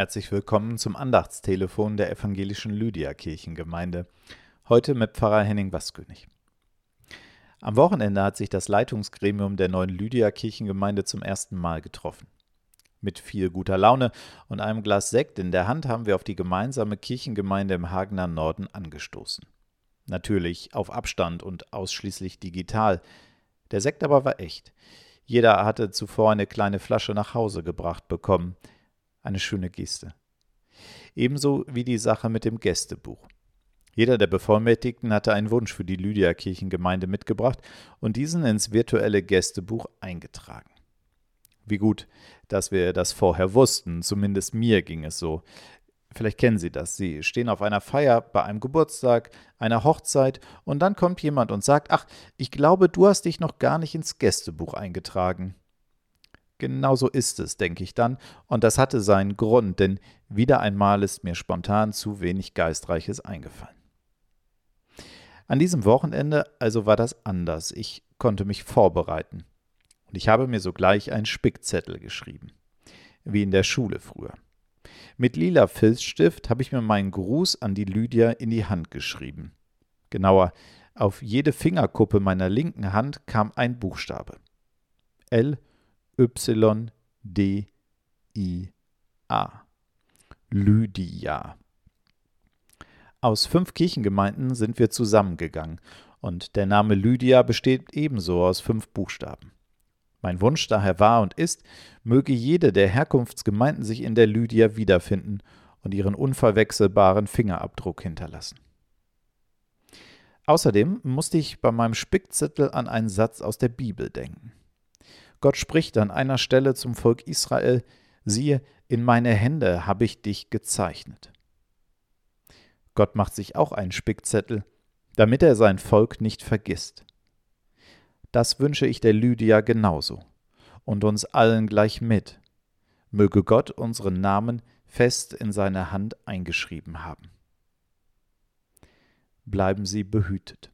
Herzlich willkommen zum Andachtstelefon der evangelischen Lydia-Kirchengemeinde. Heute mit Pfarrer Henning Waskönig. Am Wochenende hat sich das Leitungsgremium der neuen Lydia-Kirchengemeinde zum ersten Mal getroffen. Mit viel guter Laune und einem Glas Sekt in der Hand haben wir auf die gemeinsame Kirchengemeinde im Hagener Norden angestoßen. Natürlich auf Abstand und ausschließlich digital. Der Sekt aber war echt. Jeder hatte zuvor eine kleine Flasche nach Hause gebracht bekommen – eine schöne Geste. Ebenso wie die Sache mit dem Gästebuch. Jeder der Bevollmächtigten hatte einen Wunsch für die Lydia-Kirchengemeinde mitgebracht und diesen ins virtuelle Gästebuch eingetragen. Wie gut, dass wir das vorher wussten, zumindest mir ging es so. Vielleicht kennen Sie das. Sie stehen auf einer Feier, bei einem Geburtstag, einer Hochzeit und dann kommt jemand und sagt, ach, ich glaube, du hast dich noch gar nicht ins Gästebuch eingetragen. Genau so ist es, denke ich dann, und das hatte seinen Grund, denn wieder einmal ist mir spontan zu wenig Geistreiches eingefallen. An diesem Wochenende also war das anders. Ich konnte mich vorbereiten. Und ich habe mir sogleich einen Spickzettel geschrieben. Wie in der Schule früher. Mit lila Filzstift habe ich mir meinen Gruß an die Lydia in die Hand geschrieben. Genauer, auf jede Fingerkuppe meiner linken Hand kam ein Buchstabe. L Y, D, I, A. Lydia. Aus fünf Kirchengemeinden sind wir zusammengegangen und der Name Lydia besteht ebenso aus fünf Buchstaben. Mein Wunsch daher war und ist, möge jede der Herkunftsgemeinden sich in der Lydia wiederfinden und ihren unverwechselbaren Fingerabdruck hinterlassen. Außerdem musste ich bei meinem Spickzettel an einen Satz aus der Bibel denken. Gott spricht an einer Stelle zum Volk Israel, siehe, in meine Hände habe ich dich gezeichnet. Gott macht sich auch einen Spickzettel, damit er sein Volk nicht vergisst. Das wünsche ich der Lydia genauso und uns allen gleich mit. Möge Gott unseren Namen fest in seine Hand eingeschrieben haben. Bleiben Sie behütet.